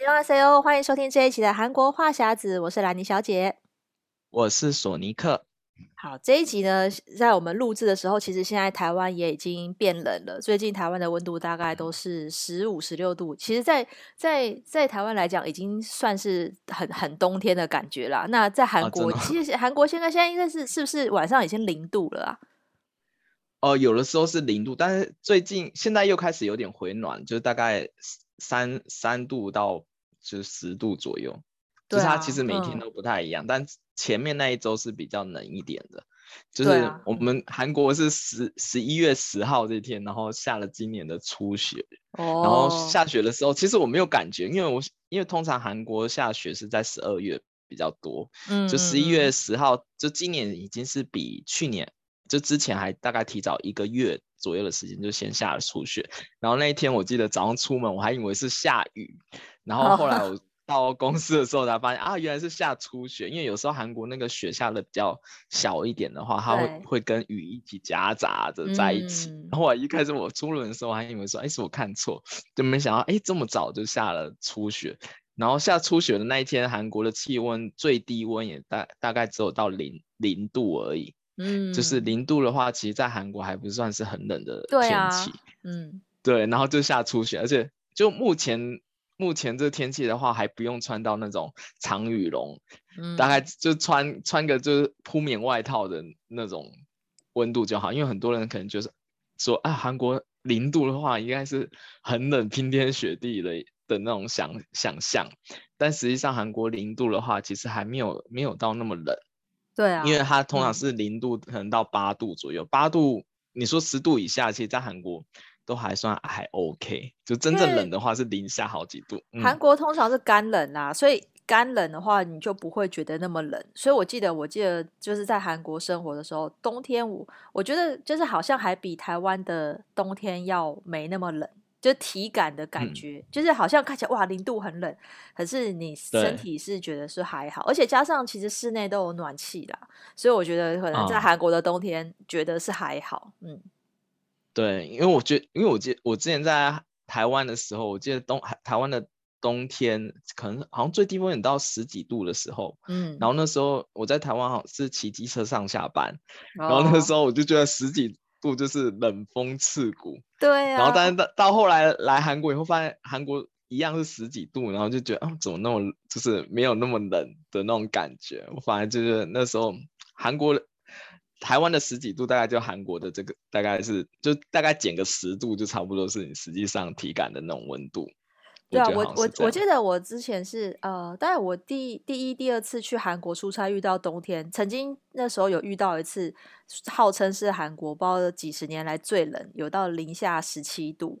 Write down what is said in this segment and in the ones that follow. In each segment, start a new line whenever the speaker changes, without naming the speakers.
大家好，欢迎收听这一期的韩国话匣子，我是兰妮小姐，
我是索尼克。
好，这一集呢，在我们录制的时候，其实现在台湾也已经变冷了。最近台湾的温度大概都是十五、十六度，其实在，在在在台湾来讲，已经算是很很冬天的感觉啦。那在韩国，啊、其实韩国现在现在应该是是不是晚上已经零度了啊？
哦、呃，有的时候是零度，但是最近现在又开始有点回暖，就是大概三三度到就是十度左右。就是它其实每天都不太一样，嗯、但前面那一周是比较冷一点的。就是我们韩国是十十一月十号这天，然后下了今年的初雪。哦。然后下雪的时候，其实我没有感觉，因为我因为通常韩国下雪是在十二月比较多。嗯。就十一月十号，就今年已经是比去年。就之前还大概提早一个月左右的时间就先下了初雪，然后那一天我记得早上出门我还以为是下雨，然后后来我到公司的时候才发现啊，原来是下初雪，因为有时候韩国那个雪下的比较小一点的话，它会会跟雨一起夹杂着在一起。然后我一开始我出门的时候我还以为说，哎，是我看错，就没想到哎这么早就下了初雪，然后下初雪的那一天，韩国的气温最低温也大大概只有到零零度而已。嗯，就是零度的话，其实，在韩国还不算是很冷的天气。啊、嗯，对，然后就下初雪，而且就目前目前这天气的话，还不用穿到那种长羽绒，嗯、大概就穿穿个就是铺棉外套的那种温度就好。因为很多人可能就是说啊，韩国零度的话，应该是很冷，冰天雪地的的那种想想象，但实际上韩国零度的话，其实还没有没有到那么冷。
对啊，
因为它通常是零度，可能到八度左右。八、嗯、度，你说十度以下，其实在韩国都还算还 OK。就真正冷的话是零下好几度。
韩国通常是干冷啊，所以干冷的话你就不会觉得那么冷。所以我记得，我记得就是在韩国生活的时候，冬天我我觉得就是好像还比台湾的冬天要没那么冷。就体感的感觉，嗯、就是好像看起来哇零度很冷，可是你身体是觉得是还好，而且加上其实室内都有暖气啦，所以我觉得可能在韩国的冬天觉得是还好，哦、嗯，
对，因为我觉得，因为我记我之前在台湾的时候，我记得冬台湾的冬天可能好像最低温也到十几度的时候，嗯，然后那时候我在台湾好像是骑机车上下班，哦、然后那时候我就觉得十几。度就是冷风刺骨，
对啊。
然后，但是到到后来来韩国以后，发现韩国一样是十几度，然后就觉得，哦，怎么那么就是没有那么冷的那种感觉。我反而就是那时候韩国台湾的十几度，大概就韩国的这个大概是就大概减个十度，就差不多是你实际上体感的那种温度。
对啊，我我我记得我之前是呃，大概我第第一、第二次去韩国出差遇到冬天，曾经那时候有遇到一次，号称是韩国包了几十年来最冷，有到零下十七度，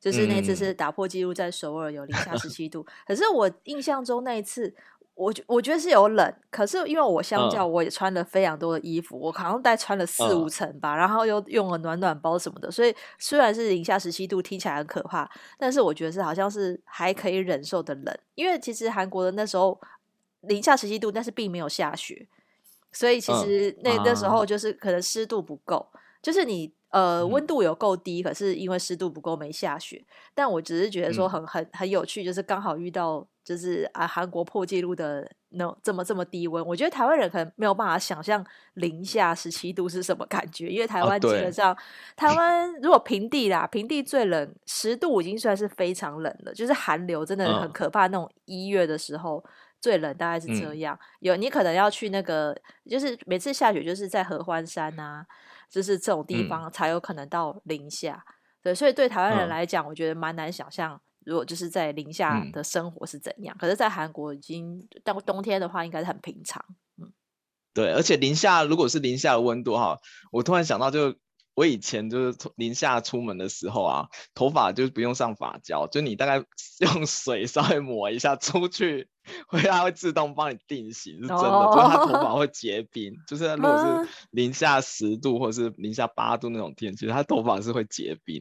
就是那次是打破记录，在首尔有零下十七度。嗯、可是我印象中那一次。我觉我觉得是有冷，可是因为我相较我也穿了非常多的衣服，我好像带穿了四五层吧，然后又用了暖暖包什么的，所以虽然是零下十七度，听起来很可怕，但是我觉得是好像是还可以忍受的冷，因为其实韩国的那时候零下十七度，但是并没有下雪，所以其实那那时候就是可能湿度不够，就是你。呃，温度有够低，可是因为湿度不够没下雪。但我只是觉得说很很很有趣，就是刚好遇到就是啊韩国破纪录的那这么这么低温。我觉得台湾人可能没有办法想象零下十七度是什么感觉，因为台湾基本上、啊、台湾如果平地啦，平地最冷十度已经算是非常冷了，就是寒流真的很可怕。那种一月的时候、嗯、最冷大概是这样。有你可能要去那个，就是每次下雪就是在合欢山啊。就是这种地方才有可能到零下，嗯、对，所以对台湾人来讲，我觉得蛮难想象，如果就是在零下的生活是怎样。嗯、可是，在韩国已经到冬天的话，应该是很平常。嗯，对，
而且零下如果是零下的温度哈，我突然想到就。我以前就是零下出门的时候啊，头发就不用上发胶，就你大概 用水稍微抹一下出去，会它会自动帮你定型，是真的，哦、就是它头发会结冰。就是 如果是零下十度或者是零下八度那种天气，它头发是会结冰。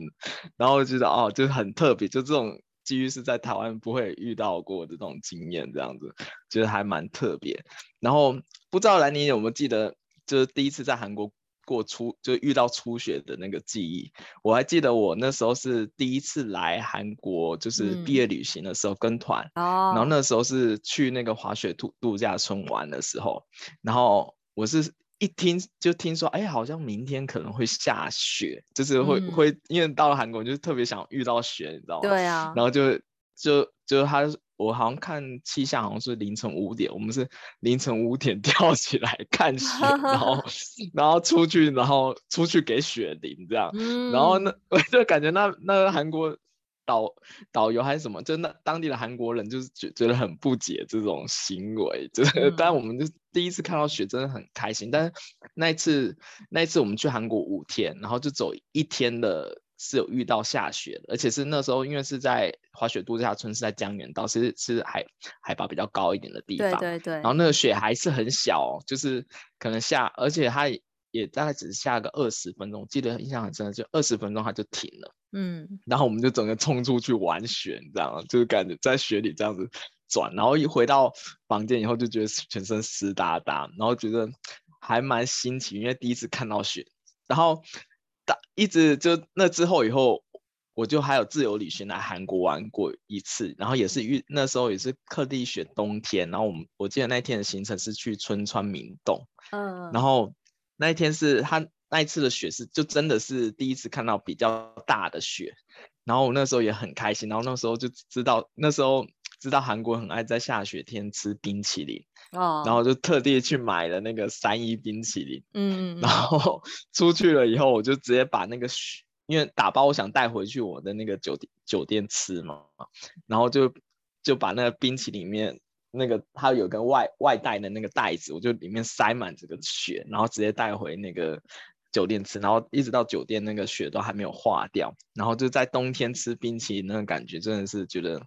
然后我觉得哦，就是很特别，就这种机遇是在台湾不会遇到过的这种经验，这样子觉得还蛮特别。然后不知道兰妮有没有记得，就是第一次在韩国。过初就遇到初雪的那个记忆。我还记得我那时候是第一次来韩国，就是毕业旅行的时候跟团，嗯、然后那时候是去那个滑雪度度假村玩的时候，然后我是一听就听说，哎，好像明天可能会下雪，就是会、嗯、会，因为到了韩国就是特别想遇到雪，你知道吗？
对啊，
然后就就就他。我好像看气象，好像是凌晨五点，我们是凌晨五点 跳起来看雪，然后 然后出去，然后出去给雪淋这样，嗯、然后那我就感觉那那个韩国导导游还是什么，就那当地的韩国人就是觉觉得很不解这种行为，就是，嗯、但我们就第一次看到雪，真的很开心。但是那一次那一次我们去韩国五天，然后就走一天的。是有遇到下雪的，而且是那时候，因为是在滑雪度假村，是在江原道，是是海海拔比较高一点的地方。
对对对。
然后那个雪还是很小，就是可能下，而且它也大概只是下个二十分钟，记得印象很深，就二十分钟它就停了。嗯。然后我们就整个冲出去玩雪，你知道吗？就是感觉在雪里这样子转，然后一回到房间以后就觉得全身湿哒哒，然后觉得还蛮新奇，因为第一次看到雪，然后。一直就那之后以后，我就还有自由旅行来韩国玩过一次，然后也是遇那时候也是特地选冬天，然后我们我记得那天的行程是去春川明洞，嗯，然后那一天是他那一次的雪是就真的是第一次看到比较大的雪，然后我那时候也很开心，然后那时候就知道那时候知道韩国很爱在下雪天吃冰淇淋。哦，然后就特地去买了那个三一冰淇淋，嗯，然后出去了以后，我就直接把那个雪，因为打包我想带回去我的那个酒店酒店吃嘛，然后就就把那个冰淇淋里面那个它有个外外带的那个袋子，我就里面塞满这个雪，然后直接带回那个。酒店吃，然后一直到酒店那个雪都还没有化掉，然后就在冬天吃冰淇淋，那个感觉真的是觉得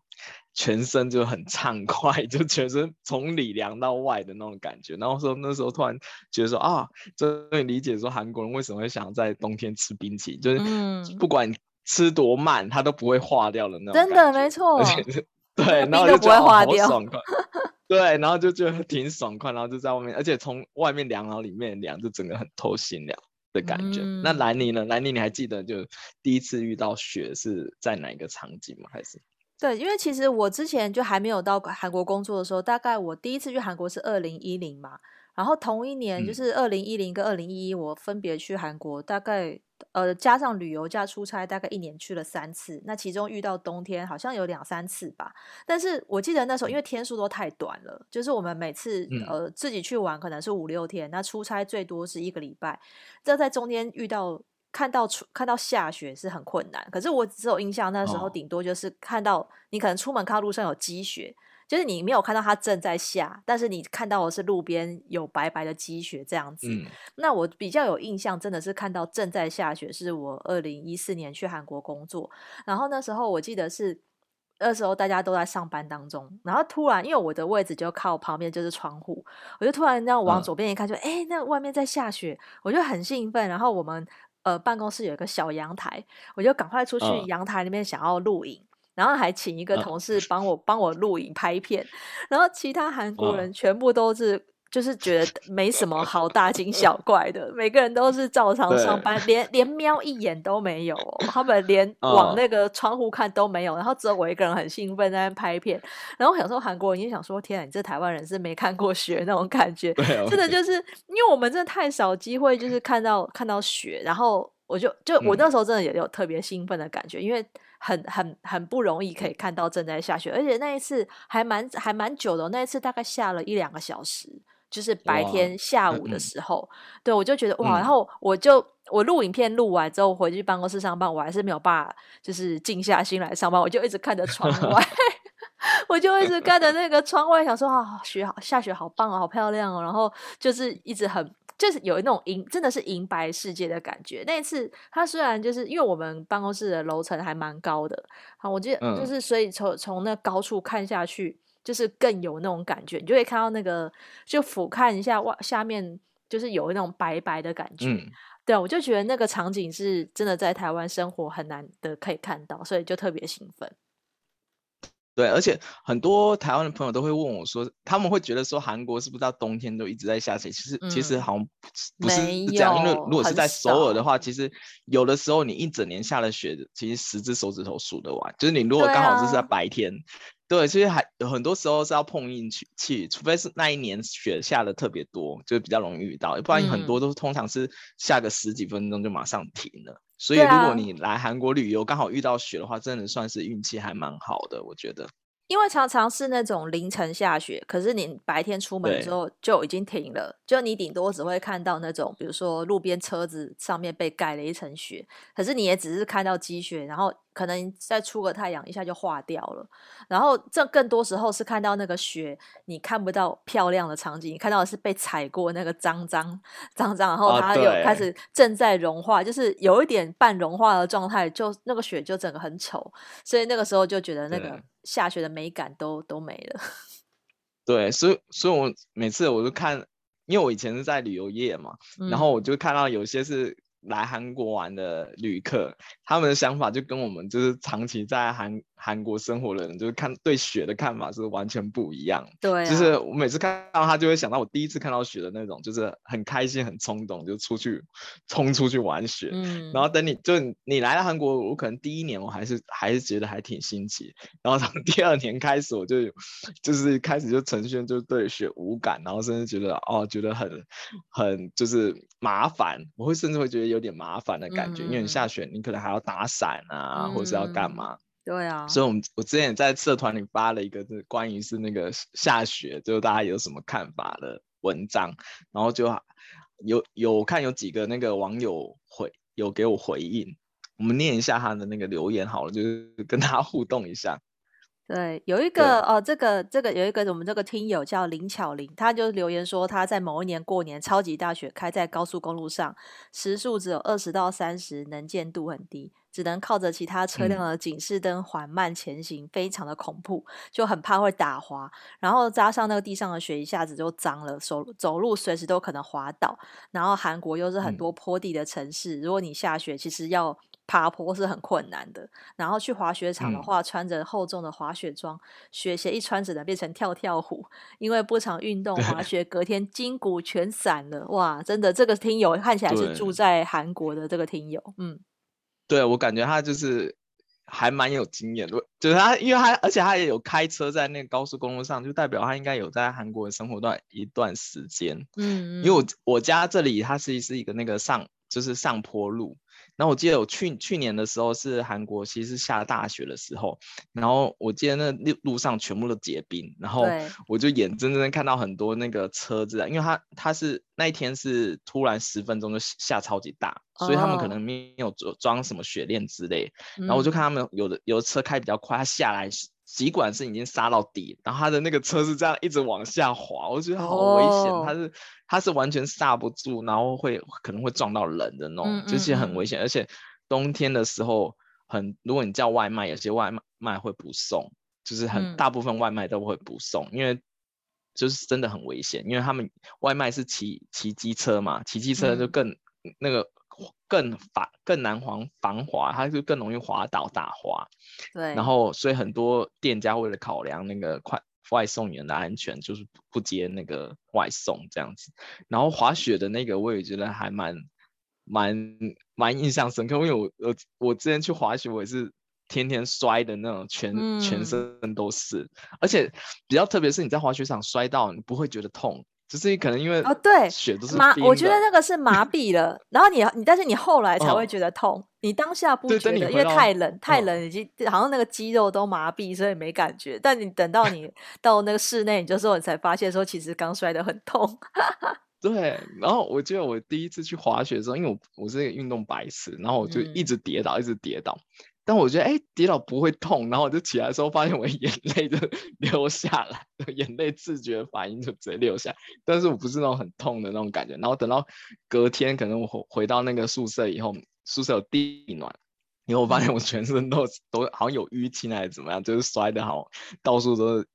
全身就很畅快，就全身从里凉到外的那种感觉。然后说那时候突然觉得说啊，终于理解说韩国人为什么会想要在冬天吃冰淇淋，就是不管吃多慢，它都不会化掉的那种。
真的没错，而 且
对，然后就觉得好爽快。对，然后就觉得挺爽快，然后就在外面，而且从外面凉，然后里面凉，就整个很透心凉。的感觉。嗯、那兰妮呢？兰妮，你还记得就第一次遇到雪是在哪一个场景吗？还是？
对，因为其实我之前就还没有到韩国工作的时候，大概我第一次去韩国是二零一零嘛。然后同一年就是二零一零跟二零一一，我分别去韩国，大概呃加上旅游加出差，大概一年去了三次。那其中遇到冬天好像有两三次吧。但是我记得那时候因为天数都太短了，就是我们每次呃自己去玩可能是五六天，那出差最多是一个礼拜。这在中间遇到看到出看到下雪是很困难。可是我只有印象那时候顶多就是看到你可能出门看到路上有积雪。就是你没有看到它正在下，但是你看到的是路边有白白的积雪这样子。嗯、那我比较有印象，真的是看到正在下雪，是我二零一四年去韩国工作，然后那时候我记得是那时候大家都在上班当中，然后突然因为我的位置就靠旁边就是窗户，我就突然这样往左边一看，就哎、嗯，那外面在下雪，我就很兴奋。然后我们呃办公室有一个小阳台，我就赶快出去阳台里面想要录影。嗯然后还请一个同事帮我、啊、帮我录影拍片，然后其他韩国人全部都是就是觉得没什么好大惊小怪的，每个人都是照常上班，连连瞄一眼都没有，他们连往那个窗户看都没有，然后只有我一个人很兴奋在那拍片。然后想说韩国人也想说，天啊，你这台湾人是没看过雪那种感觉，真的就是因为我们真的太少机会就是看到看到雪，然后我就就我那时候真的也有特别兴奋的感觉，因为。很很很不容易可以看到正在下雪，而且那一次还蛮还蛮久的。那一次大概下了一两个小时，就是白天下午的时候。对，我就觉得哇，然后我就我录影片录完之后回去办公室上班，我还是没有办法就是静下心来上班，我就一直看着窗外，我就一直看着那个窗外，想说啊，雪好下雪好棒哦，好漂亮哦，然后就是一直很。就是有那种银，真的是银白世界的感觉。那一次，他虽然就是因为我们办公室的楼层还蛮高的，好，我记得就是所以从从那高处看下去，就是更有那种感觉。你就会看到那个，就俯瞰一下哇下面，就是有那种白白的感觉。嗯、对，我就觉得那个场景是真的在台湾生活很难得可以看到，所以就特别兴奋。
对，而且很多台湾的朋友都会问我说，他们会觉得说韩国是不是到冬天都一直在下雪？其实、嗯、其实好像不是这样，因为如果是在首尔的话，其实有的时候你一整年下了雪，其实十只手指头数得完。就是你如果刚好是在白天，啊、对，其实还有很多时候是要碰运气，除非是那一年雪下的特别多，就比较容易遇到，不然很多都是通常是下个十几分钟就马上停了。所以，如果你来韩国旅游，刚好遇到雪的话，真的算是运气还蛮好的，我觉得。
因为常常是那种凌晨下雪，可是你白天出门之后就已经停了，就你顶多只会看到那种，比如说路边车子上面被盖了一层雪，可是你也只是看到积雪，然后可能再出个太阳，一下就化掉了。然后这更多时候是看到那个雪，你看不到漂亮的场景，你看到的是被踩过那个脏脏脏脏，然后它有开始正在融化，哦、就是有一点半融化的状态，就那个雪就整个很丑，所以那个时候就觉得那个。下雪的美感都都没了。
对，所以所以，我每次我就看，因为我以前是在旅游业嘛，嗯、然后我就看到有些是。来韩国玩的旅客，他们的想法就跟我们就是长期在韩韩国生活的人，就是看对雪的看法是完全不一样。
对、啊，
就是我每次看到他，就会想到我第一次看到雪的那种，就是很开心、很冲动，就出去冲出去玩雪。嗯，然后等你就你来了韩国，我可能第一年我还是还是觉得还挺新奇，然后从第二年开始，我就就是开始就呈现就对雪无感，然后甚至觉得哦，觉得很很就是麻烦，我会甚至会觉得。有点麻烦的感觉，嗯、因为你下雪，你可能还要打伞啊，嗯、或是要干嘛？
对啊，
所以，我们我之前也在社团里发了一个，是关于是那个下雪，就大家有什么看法的文章，然后就有有看有几个那个网友回有给我回应，我们念一下他的那个留言好了，就是跟他互动一下。
对，有一个哦，这个这个有一个我们这个听友叫林巧玲，他就留言说他在某一年过年超级大雪开在高速公路上，时速只有二十到三十，能见度很低，只能靠着其他车辆的警示灯缓慢前行，嗯、非常的恐怖，就很怕会打滑，然后加上那个地上的雪一下子就脏了，走走路随时都可能滑倒，然后韩国又是很多坡地的城市，嗯、如果你下雪，其实要。爬坡是很困难的，然后去滑雪场的话，嗯、穿着厚重的滑雪装，雪鞋一穿只能变成跳跳虎，因为不常运动滑 雪，隔天筋骨全散了。哇，真的，这个听友看起来是住在韩国的这个听友，嗯，
对，我感觉他就是还蛮有经验的，就是他，因为他而且他也有开车在那个高速公路上，就代表他应该有在韩国生活段一段时间，嗯，因为我我家这里它是是一个那个上就是上坡路。然后我记得我去去年的时候是韩国，其实是下大雪的时候，然后我记得那路路上全部都结冰，然后我就眼睁睁看到很多那个车子，因为它它是那一天是突然十分钟就下超级大，所以他们可能没有装装什么雪链之类，然后我就看他们有的有的车开比较快，他下来。尽管是已经刹到底，然后他的那个车是这样一直往下滑，我觉得好危险。他、oh. 是他是完全刹不住，然后会可能会撞到人的那种，这些、嗯嗯嗯、很危险。而且冬天的时候很，如果你叫外卖，有些外卖会不送，就是很大部分外卖都会不送，嗯、因为就是真的很危险。因为他们外卖是骑骑机车嘛，骑机车就更、嗯、那个。更防更难防防滑，它就更容易滑倒打滑。
对，
然后所以很多店家为了考量那个快外送员的安全，就是不接那个外送这样子。然后滑雪的那个我也觉得还蛮蛮蛮印象深刻，因为我我我之前去滑雪，我也是天天摔的那种全，全、身都是。而且比较特别是你在滑雪场摔到，你不会觉得痛。就是可能因为哦，对，血都是麻，
我觉得那个是麻 痹了。然后你你，但是你后来才会觉得痛，哦、你当下不觉得，因为太冷太冷，已经好像那个肌肉都麻痹，所以没感觉。但你等到你 到那个室内，你就说你才发现说，其实刚摔得很痛。
对，然后我记得我第一次去滑雪的时候，因为我我是一个运动白痴，然后我就一直跌倒，嗯、一直跌倒。但我觉得，哎，跌倒不会痛，然后我就起来的时候，发现我眼泪就 流下来，眼泪自觉反应就直接流下来。但是我不是那种很痛的那种感觉。然后等到隔天，可能我回回到那个宿舍以后，宿舍有地暖，因为我发现我全身都都好像有淤青还是怎么样，就是摔的好，到处都是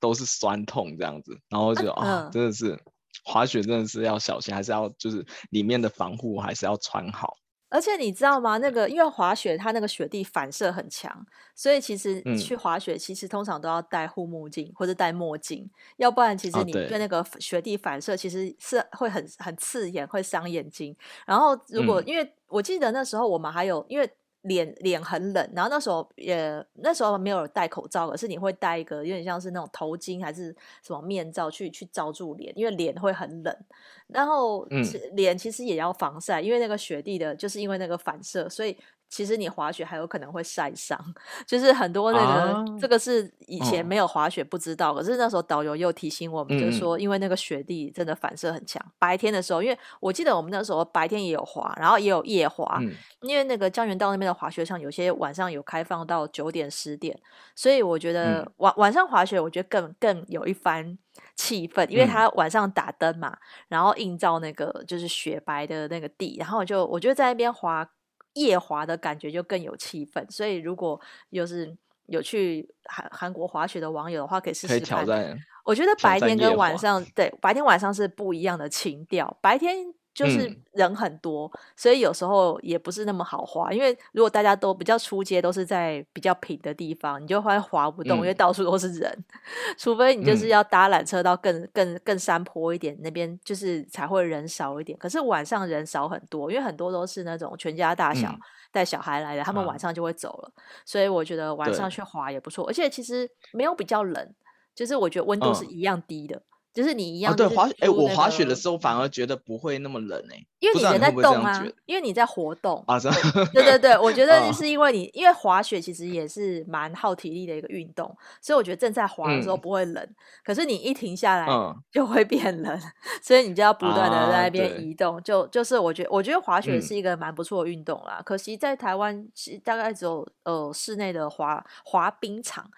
都是酸痛这样子。然后就啊，啊，真的是滑雪真的是要小心，还是要就是里面的防护还是要穿好。
而且你知道吗？那个因为滑雪，它那个雪地反射很强，所以其实去滑雪，其实通常都要戴护目镜或者戴墨镜，要不然其实你对那个雪地反射其实是会很很刺眼，会伤眼睛。然后如果因为我记得那时候我们还有因为。脸脸很冷，然后那时候也那时候没有戴口罩，可是你会戴一个有点像是那种头巾还是什么面罩去去罩住脸，因为脸会很冷。然后脸其实也要防晒，因为那个雪地的，就是因为那个反射，所以。其实你滑雪还有可能会晒伤，就是很多那个、啊、这个是以前没有滑雪不知道，哦、可是那时候导游又提醒我们，就是说因为那个雪地真的反射很强，嗯、白天的时候，因为我记得我们那时候白天也有滑，然后也有夜滑，嗯、因为那个江原道那边的滑雪场有些晚上有开放到九点十点，所以我觉得晚晚上滑雪我觉得更更有一番气氛，因为他晚上打灯嘛，然后映照那个就是雪白的那个地，然后就我觉得在那边滑。夜滑的感觉就更有气氛，所以如果有是有去韩韩国滑雪的网友的话，可以试试看。我觉得白天跟晚上，对，白天晚上是不一样的情调。白天。就是人很多，嗯、所以有时候也不是那么好滑。因为如果大家都比较出街，都是在比较平的地方，你就会滑不动，嗯、因为到处都是人。除非你就是要搭缆车到更更更山坡一点那边，就是才会人少一点。可是晚上人少很多，因为很多都是那种全家大小带小孩来的，嗯、他们晚上就会走了。啊、所以我觉得晚上去滑也不错，而且其实没有比较冷，就是我觉得温度是一样低的。嗯就是你一样、那个，
对滑，哎，我滑雪的时候反而觉得不会那么冷哎，
因为你人在动啊，因为你在活动 啊，对对对，我觉得是因为你，因为滑雪其实也是蛮耗体力的一个运动，所以我觉得正在滑的时候不会冷，可是你一停下来就会变冷，所以你就要不断的在那边移动，就就是我觉得我觉得滑雪是一个蛮不错的运动啦，可惜在台湾大概只有呃室内的滑滑冰场。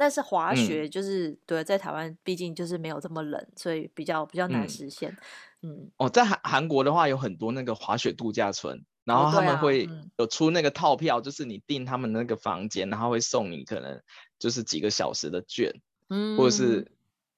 但是滑雪就是、嗯、对，在台湾毕竟就是没有这么冷，所以比较比较难实现。嗯，嗯
哦，在韩韩国的话有很多那个滑雪度假村，然后他们会有出那个套票，哦啊嗯、就是你订他们那个房间，然后会送你可能就是几个小时的券，嗯，或者是。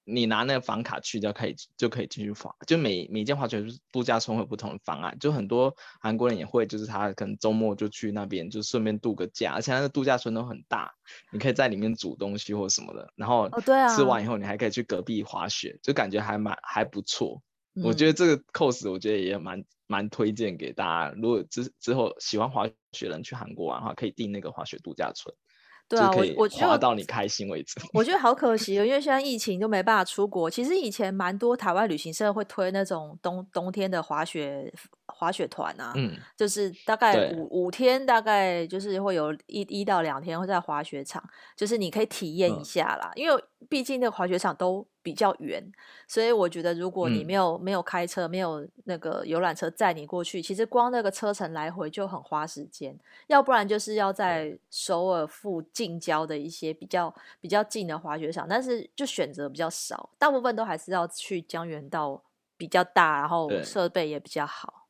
你拿那个房卡去就可以就可以进去房，就每每间滑雪度假村会有不同的方案，就很多韩国人也会，就是他可能周末就去那边就顺便度个假，而且那个度假村都很大，你可以在里面煮东西或什么的，然后吃完以后你还可以去隔壁滑雪，就感觉还蛮还不错。嗯、我觉得这个 course 我觉得也蛮蛮推荐给大家，如果之之后喜欢滑雪的人去韩国玩的话，可以订那个滑雪度假村。
对啊，我我
觉得到你开心为止。
我觉得 好可惜哦，因为现在疫情都没办法出国。其实以前蛮多台湾旅行社会推那种冬冬天的滑雪滑雪团啊，嗯，就是大概五五天，大概就是会有一一到两天会在滑雪场，就是你可以体验一下啦。嗯、因为毕竟那个滑雪场都比较远，所以我觉得如果你没有、嗯、没有开车，没有那个游览车载你过去，其实光那个车程来回就很花时间。要不然就是要在首尔附近郊的一些比较比较近的滑雪场，但是就选择比较少，大部分都还是要去江原道比较大，然后设备也比较好。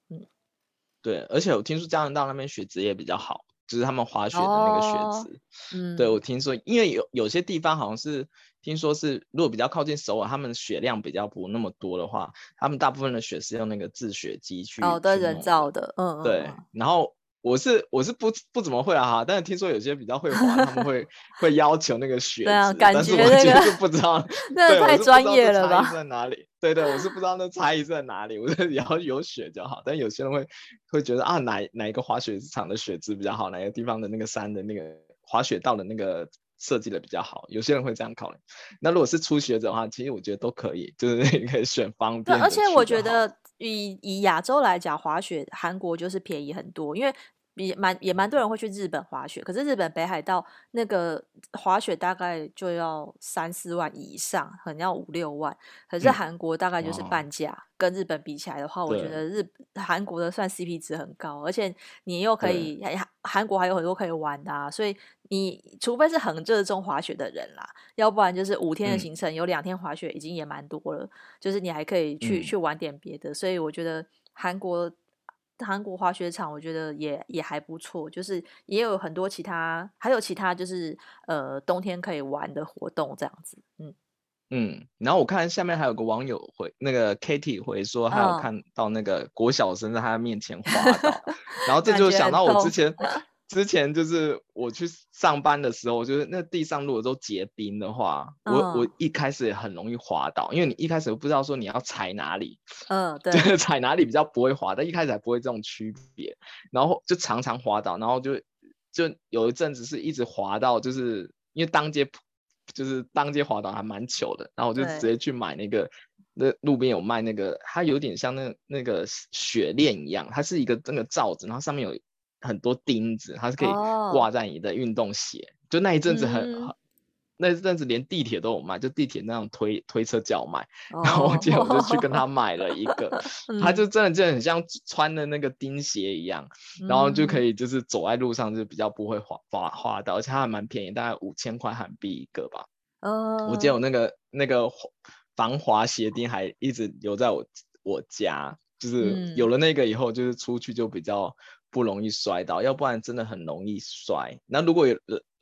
对而且我听说加拿大那边雪质也比较好。就是他们滑雪的那个雪质，哦、嗯，对，我听说，因为有有些地方好像是听说是，如果比较靠近首尔，他们雪量比较不那么多的话，他们大部分的雪是用那个制雪机去
哦，对，人造的，嗯，
对，然后。我是我是不不怎么会啊哈，但是听说有些比较会滑，他们会会要求那个雪，
对啊，感觉
那个就不知道，
那个太专业了吧？
在哪里？对对，我是不知道那差异在哪里。我觉得只要有雪就好，但有些人会会觉得啊，哪哪一个滑雪场的雪质比较好，哪个地方的那个山的那个滑雪道的那个设计的比较好，有些人会这样考虑。那如果是初学者的话，其实我觉得都可以，就是 你可以选方便。
对，而且我觉得以以亚洲来讲，滑雪韩国就是便宜很多，因为。也蛮也蛮多人会去日本滑雪，可是日本北海道那个滑雪大概就要三四万以上，可能要五六万。可是韩国大概就是半价，嗯、跟日本比起来的话，我觉得日韩国的算 CP 值很高，而且你又可以韩韩国还有很多可以玩的啊，所以你除非是很热衷滑雪的人啦，要不然就是五天的行程、嗯、有两天滑雪已经也蛮多了，就是你还可以去、嗯、去玩点别的，所以我觉得韩国。韩国滑雪场我觉得也也还不错，就是也有很多其他，还有其他就是呃冬天可以玩的活动这样子，嗯
嗯，然后我看下面还有个网友回那个 Katie 回说，还有看到那个国小生在他面前滑倒，哦、然后这就想到我之前。之前就是我去上班的时候，就是那地上如果都结冰的话，我我一开始也很容易滑倒，因为你一开始不知道说你要踩哪里，
嗯，对，
就是踩哪里比较不会滑，但一开始还不会这种区别，然后就常常滑倒，然后就就有一阵子是一直滑到，就是因为当街就是当街滑倒还蛮糗的，然后我就直接去买那个那路边有卖那个，它有点像那那个雪链一样，它是一个那个罩子，然后上面有。很多钉子，它是可以挂在你的运动鞋。Oh. 就那一阵子很，嗯、那一阵子连地铁都有卖，就地铁那种推推车叫卖。Oh. 然后我记得我就去跟他 买了一个，他就真的就很像穿的那个钉鞋一样，嗯，然后就可以就是走在路上就比较不会滑滑滑倒，而且它还蛮便宜，大概五千块韩币一个吧。
Oh.
我记得我那个那个防滑鞋钉还一直留在我我家，就是有了那个以后，就是出去就比较。不容易摔倒，要不然真的很容易摔。那如果有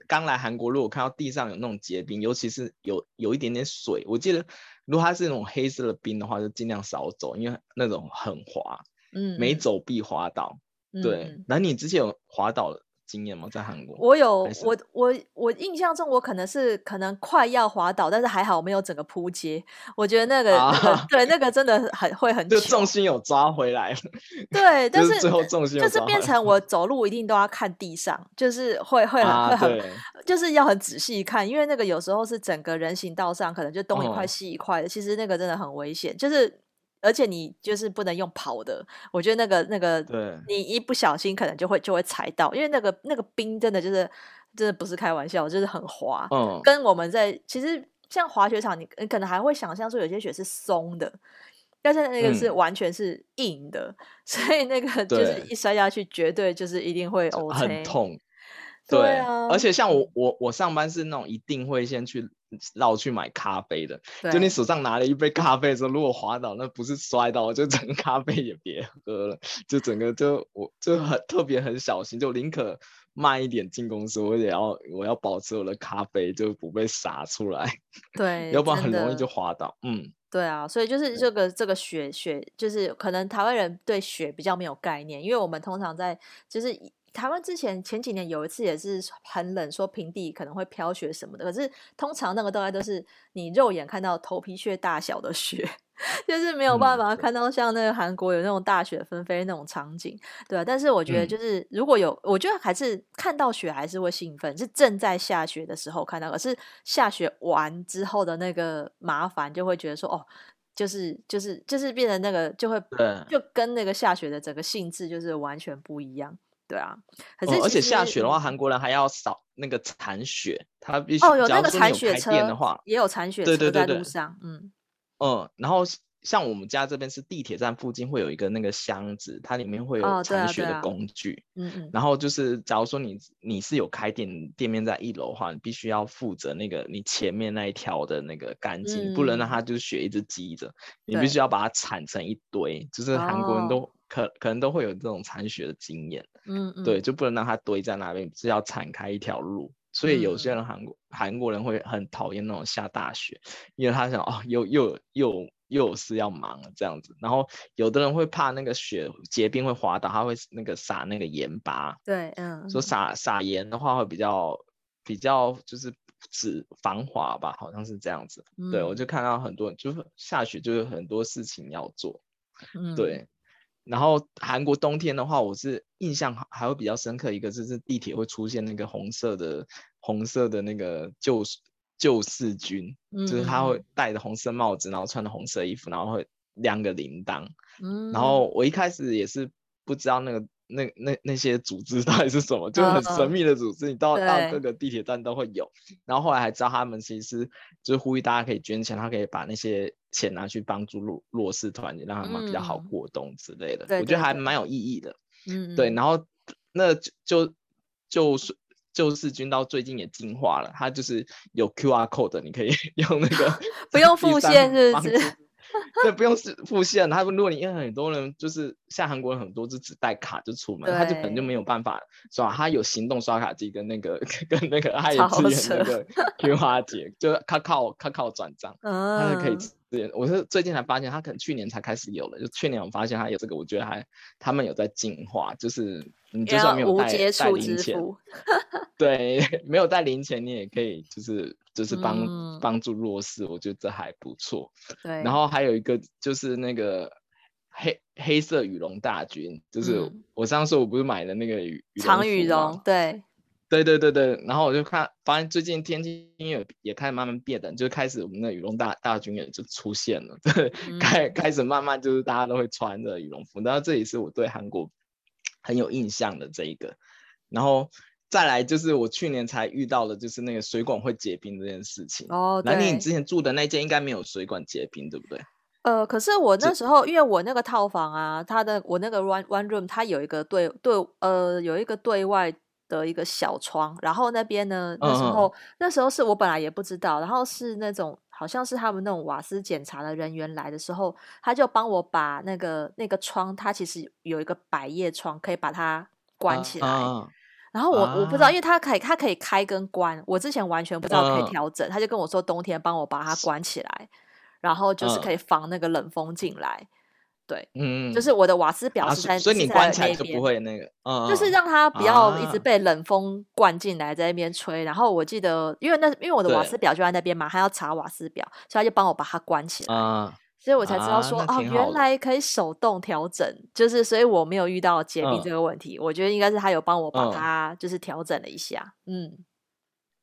刚来韩国，如果看到地上有那种结冰，尤其是有有一点点水，我记得如果它是那种黑色的冰的话，就尽量少走，因为那种很滑，嗯，每走必滑倒。嗯、对，那你之前有滑倒了？经验吗？在韩国，
我有我我我印象中，我可能是可能快要滑倒，但是还好我没有整个扑街。我觉得那个、啊那个、对那个真的很会很，
就重心有抓回来。
对，但是、
就是、最后重心
就是变成我走路一定都要看地上，就是会会很、啊、会很，就是要很仔细看，因为那个有时候是整个人行道上可能就东一块西一块的、哦，其实那个真的很危险，就是。而且你就是不能用跑的，我觉得那个那个，对，你一不小心可能就会就会踩到，因为那个那个冰真的就是真的不是开玩笑，就是很滑。嗯，跟我们在其实像滑雪场，你你可能还会想象说有些雪是松的，但是那个是完全是硬的，嗯、所以那个就是一摔下去，绝对就是一定会 OK，
很痛。对，对啊，而且像我我我上班是那种一定会先去。绕去买咖啡的，就你手上拿了一杯咖啡的时候，如果滑倒，那不是摔倒，就整个咖啡也别喝了，就整个就我就很特别很小心，就宁可慢一点进公司，我也要我要保持我的咖啡就不被洒出来，
对，
要不然很容易就滑倒。嗯，
对啊，所以就是这个这个雪雪，就是可能台湾人对雪比较没有概念，因为我们通常在就是。台湾之前前几年有一次也是很冷，说平地可能会飘雪什么的。可是通常那个大概都是你肉眼看到头皮屑大小的雪，就是没有办法看到像那个韩国有那种大雪纷飞那种场景，对啊，但是我觉得就是如果有，我觉得还是看到雪还是会兴奋，是正在下雪的时候看到，可是下雪完之后的那个麻烦就会觉得说哦，就是就是就是变成那个就会就跟那个下雪的整个性质就是完全不一样。对啊，可是、哦、
而且下雪的话，韩国人还要扫那个铲雪，他必须
哦有那个铲雪车的话，也有铲雪车在路上，对对对对嗯
嗯，然后像我们家这边是地铁站附近会有一个那个箱子，它里面会有铲雪的工具，嗯、哦、嗯、然后就是假如说你你是有开店店面在一楼的话，你必须要负责那个你前面那一条的那个干净、嗯，不能让它就是雪一直积着，你必须要把它铲成一堆，就是韩国人都。哦可可能都会有这种残雪的经验，嗯，嗯，对，就不能让它堆在那边，是要铲开一条路。所以有些人韩国、嗯、韩国人会很讨厌那种下大雪，因为他想哦，又又又又有事要忙了这样子。然后有的人会怕那个雪结冰会滑倒，他会那个撒那个盐巴，
对，嗯，
说撒撒盐的话会比较比较就是止防滑吧，好像是这样子。嗯、对，我就看到很多人就是下雪就是很多事情要做，嗯，对。然后韩国冬天的话，我是印象还会比较深刻，一个就是地铁会出现那个红色的红色的那个救救世军，嗯，就是他会戴着红色帽子，然后穿着红色衣服，然后会亮个铃铛，嗯，然后我一开始也是不知道那个。那那那些组织 到底是什么？就是很神秘的组织，你到到各个地铁站都会有。然后后来还知道他们其实就是呼吁大家可以捐钱，他可以把那些钱拿去帮助弱弱势团体，让他们比较好过冬之类的。嗯、我觉得还蛮有意义的。嗯，对。然后那就就就是救世军到最近也进化了，它就是有 QR code 的，你可以 用那个
不用 付现是不是？
对，不用是付现。他如果你因为很多人就是像韩国人很多就只带卡就出门，他就本来就没有办法刷。他有行动刷卡机跟那个跟那个他也支援那个 QR 结，就他靠卡靠转账，他就可以。我是最近才发现，他可能去年才开始有了，就去年我发现他有这个，我觉得还他们有在进化，就是你就算没有带带零钱，对，没有带零钱你也可以就是。就是帮帮、嗯、助弱势，我觉得这还不错。对，然后还有一个就是那个黑黑色羽绒大军，就是我上次我不是买的那个羽
长羽绒，对，
对对对对。然后我就看，发现最近天气也也开始慢慢变冷，就开始我们的羽绒大大军也就出现了，对，开、嗯、开始慢慢就是大家都会穿着羽绒服。然后这也是我对韩国很有印象的这一个，然后。再来就是我去年才遇到的，就是那个水管会结冰这件事情。哦，那你之前住的那间应该没有水管结冰，对不对？
呃，可是我那时候，因为我那个套房啊，它的我那个 one one room，它有一个对对呃有一个对外的一个小窗，然后那边呢，那时候、嗯、那时候是我本来也不知道，然后是那种好像是他们那种瓦斯检查的人员来的时候，他就帮我把那个那个窗，它其实有一个百叶窗，可以把它关起来。然后我、啊、我不知道，因为它可以它可以开跟关，我之前完全不知道可以调整。他、嗯、就跟我说冬天帮我把它关起来，然后就是可以防那个冷风进来。嗯、对，嗯，就是我的瓦斯表是在、啊、所以你关起来就不会那个，嗯，就是让它不要一直被冷风灌进来，在那边吹。啊、然后我记得，因为那因为我的瓦斯表就在那边嘛，他要查瓦斯表，所以他就帮我把它关起来。啊所以我才知道说啊，哦，原来可以手动调整，就是所以我没有遇到解密这个问题。嗯、我觉得应该是他有帮我把它就是调整了一下。嗯，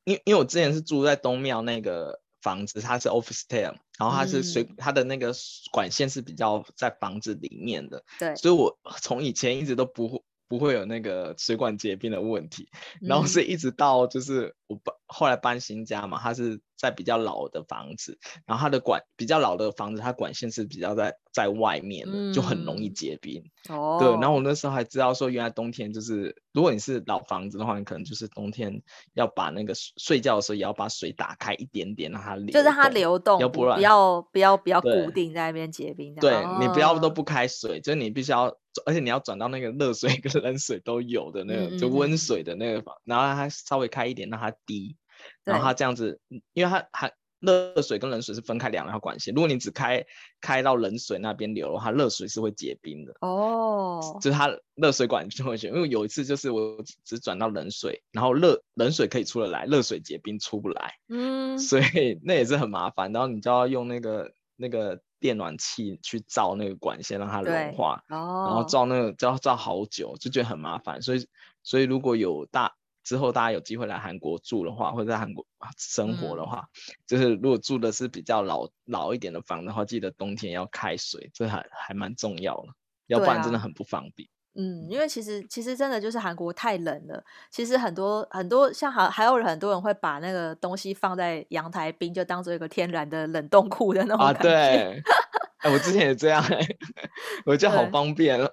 因因为我之前是住在东庙那个房子，它是 office style，然后它是水，嗯、它的那个管线是比较在房子里面的。对，所以我从以前一直都不会。不会有那个水管结冰的问题，然后是一直到就是我搬后来搬新家嘛，它是在比较老的房子，然后它的管比较老的房子，它管线是比较在在外面的，嗯、就很容易结冰。哦，对，然后我那时候还知道说，原来冬天就是如果你是老房子的话，你可能就是冬天要把那个睡觉的时候也要把水打开一点点，让它流，就是它流动，要不然不要不要不要固定在那边结冰。对，哦、对你不要都不开水，就是你必须要。而且你要转到那个热水 跟冷水都有的那个，嗯、就温水的那个房，然后让它稍微开一点，让它滴，然后它这样子，因为它还热水跟冷水是分开两条管线，如果你只开开到冷水那边流的话，热水是会结冰的。哦，就是它热水管就会结，因为有一次就是我只转到冷水，然后热冷水可以出得来，热水结冰出不来。嗯，所以那也是很麻烦，然后你就要用那个那个。电暖气去照那个管线，让它融化，哦、然后照那个就要照好久，就觉得很麻烦。所以，所以如果有大之后大家有机会来韩国住的话，或者在韩国生活的话，嗯、就是如果住的是比较老老一点的房的话，记得冬天要开水，这还还蛮重要的，要不然真的很不方便。
嗯，因为其实其实真的就是韩国太冷了。其实很多很多像还还有很多人会把那个东西放在阳台冰，就当做一个天然的冷冻库的那种感觉。啊，对。
哎，我之前也这样，欸，我觉得好方便了。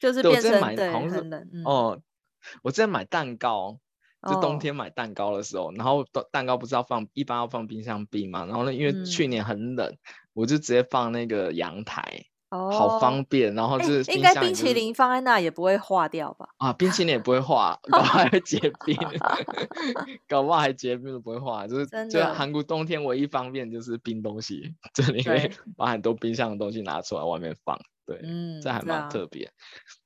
就是变成
买对很冷。嗯、哦，我之前买蛋糕，就冬天买蛋糕的时候，哦、然后蛋糕不是要放一般要放冰箱冰嘛，然后呢，因为去年很冷，嗯、我就直接放那个阳台。哦，好方便，然后就是、欸、应该
冰淇淋放在那也不会化掉吧？
啊，冰淇淋也不会化，搞不好还会结冰，搞不好还结冰都不会化，就是的就韩国冬天唯一方便就是冰东西，这里可以把很多冰箱的东西拿出来外面放，对，嗯，这还蛮特别。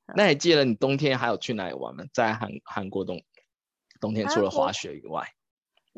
啊、那你记得你冬天还有去哪里玩吗？在韩韩国冬冬天除了滑雪以外？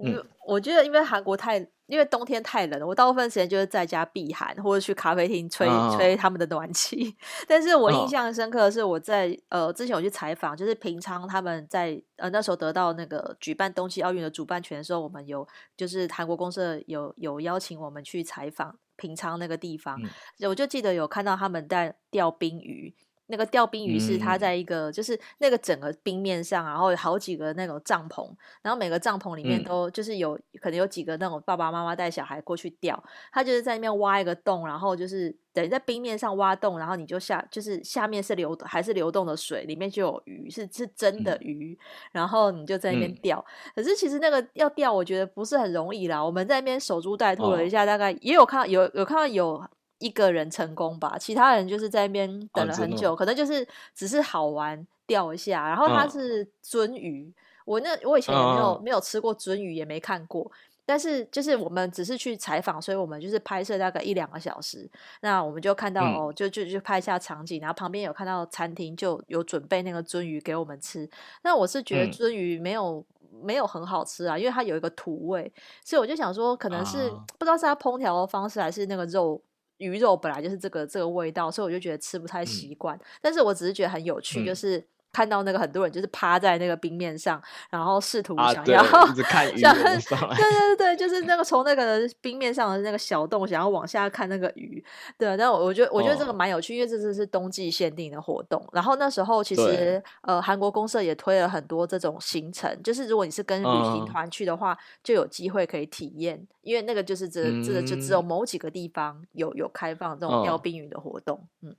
嗯，我觉得因为韩国太，因为冬天太冷了，我大部分时间就是在家避寒，或者去咖啡厅吹、哦、吹他们的暖气。但是我印象深刻的是，我在、哦、呃之前我去采访，就是平昌他们在呃那时候得到那个举办冬季奥运的主办权的时候，我们有就是韩国公社有有邀请我们去采访平昌那个地方，嗯、我就记得有看到他们在钓冰鱼。那个钓冰鱼是它在一个，嗯、就是那个整个冰面上，然后有好几个那种帐篷，然后每个帐篷里面都就是有、嗯、可能有几个那种爸爸妈妈带小孩过去钓，他就是在那边挖一个洞，然后就是等于在冰面上挖洞，然后你就下就是下面是流还是流动的水，里面就有鱼，是是真的鱼，嗯、然后你就在那边钓。嗯、可是其实那个要钓，我觉得不是很容易啦。我们在那边守株待兔了一下，大概也有看到有有看到有。一个人成功吧，其他人就是在那边等了很久，哦、可能就是只是好玩钓一下。然后它是鳟鱼，哦、我那我以前也没有、哦、没有吃过鳟鱼，也没看过。但是就是我们只是去采访，所以我们就是拍摄大概一两个小时。那我们就看到、嗯、哦，就就就拍一下场景，然后旁边有看到餐厅就有准备那个鳟鱼给我们吃。那我是觉得鳟鱼没有、嗯、没有很好吃啊，因为它有一个土味，所以我就想说，可能是、啊、不知道是它烹调的方式，还是那个肉鱼肉本来就是这个这个味道，所以我就觉得吃不太习惯。嗯、但是我只是觉得很有趣，就是。嗯看到那个很多人就是趴在那个冰面上，然后试图想要、
啊、看鱼上来，
对 对对，就是那个从那个冰面上的那个小洞想要往下看那个鱼，对。但我我觉得我觉得这个蛮有趣，哦、因为这次是冬季限定的活动。然后那时候其实呃韩国公社也推了很多这种行程，就是如果你是跟旅行团去的话，嗯、就有机会可以体验，因为那个就是这这个就只有某几个地方有有开放这种钓冰鱼的活动，嗯。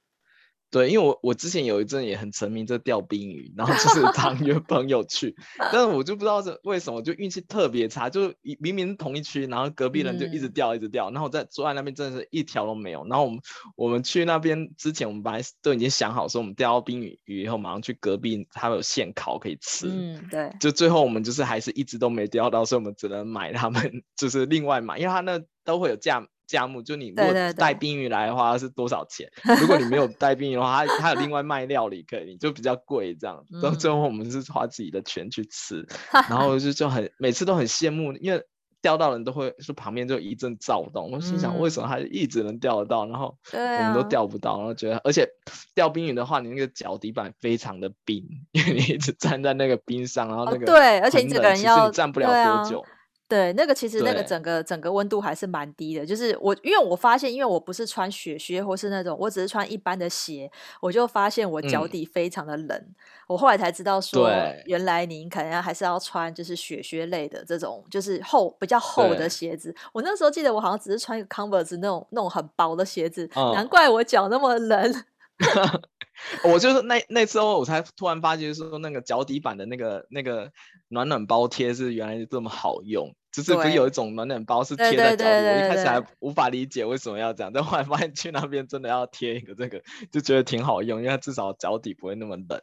嗯
对，因为我我之前有一阵也很沉迷这钓冰鱼，然后就是 常约朋友去，但是我就不知道是为什么，就运气特别差，就明明是同一区，然后隔壁人就一直钓一直钓，嗯、然后我在坐在那边真的是一条都没有。然后我们我们去那边之前，我们本来都已经想好说，我们钓到冰鱼鱼以后，马上去隔壁，他们有现烤可以吃。
嗯，对。
就最后我们就是还是一直都没钓到，所以我们只能买他们，就是另外买，因为他那都会有价。价目就你如果带冰鱼来的话是多少钱？对对对，如果你没有带冰鱼的话，他他有另外卖料理可以，就比较贵这样。到最后我们是花自己的钱去吃，嗯、然后就就很每次都很羡慕，因为钓到人都会说旁边就一阵躁动。我心想为什么他一直能钓得到，然后我们都钓不到，然后觉得而且钓冰鱼的话，你那个脚底板非常的冰，因为你一直站在那个冰上，然后那个、哦、
对，而且你这个人要
站不了多久。
对，那个其实那个整个整个温度还是蛮低的，就是我因为我发现，因为我不是穿雪靴或是那种，我只是穿一般的鞋，我就发现我脚底非常的冷。嗯、我后来才知道说，原来您可能还是要穿就是雪靴类的这种，就是厚比较厚的鞋子。我那时候记得我好像只是穿一个 Converse 那种那种很薄的鞋子，嗯、难怪我脚那么冷。
我就是那那时候我才突然发觉说，那个脚底板的那个那个暖暖包贴是原来是这么好用，就是不是有一种暖暖包是贴在脚底，我一开始还无法理解为什么要这样，但后来发现去那边真的要贴一个这个，就觉得挺好用，因为它至少脚底不会那么冷。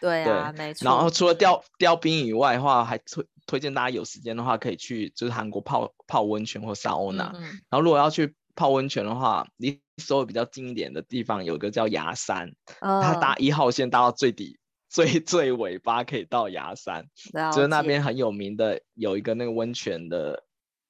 对啊，对没错。
然后除了掉掉冰以外的话，还推推荐大家有时间的话可以去就是韩国泡泡温泉或萨欧娜。嗯嗯然后如果要去泡温泉的话，离首尔比较近一点的地方有一个叫牙山，哦、它搭一号线搭到最底最最尾巴可以到牙山，就是那边很有名的有一个那个温泉的，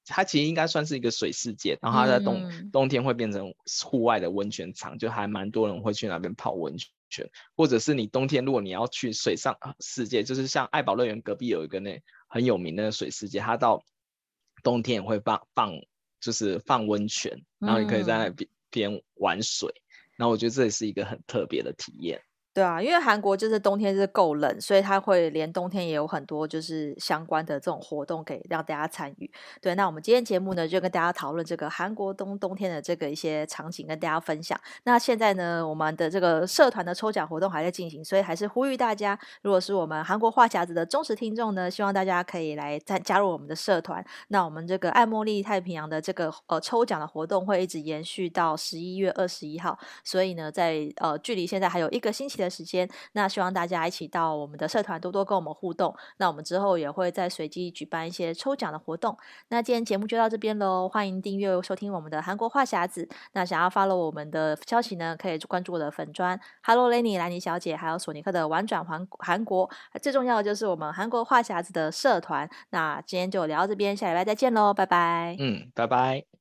它其实应该算是一个水世界，然后它在冬、嗯、冬天会变成户外的温泉场，就还蛮多人会去那边泡温泉，或者是你冬天如果你要去水上世界，就是像爱宝乐园隔壁有一个那很有名的水世界，它到冬天也会放放。就是放温泉，然后你可以在那边边玩水，那、我觉得这也是一个很特别的体验。
对啊，因为韩国就是冬天是够冷，所以它会连冬天也有很多就是相关的这种活动给让大家参与。对，那我们今天节目呢就跟大家讨论这个韩国冬冬天的这个一些场景，跟大家分享。那现在呢，我们的这个社团的抽奖活动还在进行，所以还是呼吁大家，如果是我们韩国话匣子的忠实听众呢，希望大家可以来再加入我们的社团。那我们这个爱茉莉太平洋的这个呃抽奖的活动会一直延续到十一月二十一号，所以呢，在呃距离现在还有一个星期的。时间，那希望大家一起到我们的社团多多跟我们互动。那我们之后也会再随机举办一些抽奖的活动。那今天节目就到这边喽，欢迎订阅收听我们的韩国话匣子。那想要 follow 我们的消息呢，可以关注我的粉专 Hello Lenny 兰妮小姐，还有索尼克的玩转韩韩国。最重要的就是我们韩国话匣子的社团。那今天就聊到这边，下礼拜再见喽，拜拜。
嗯，拜拜。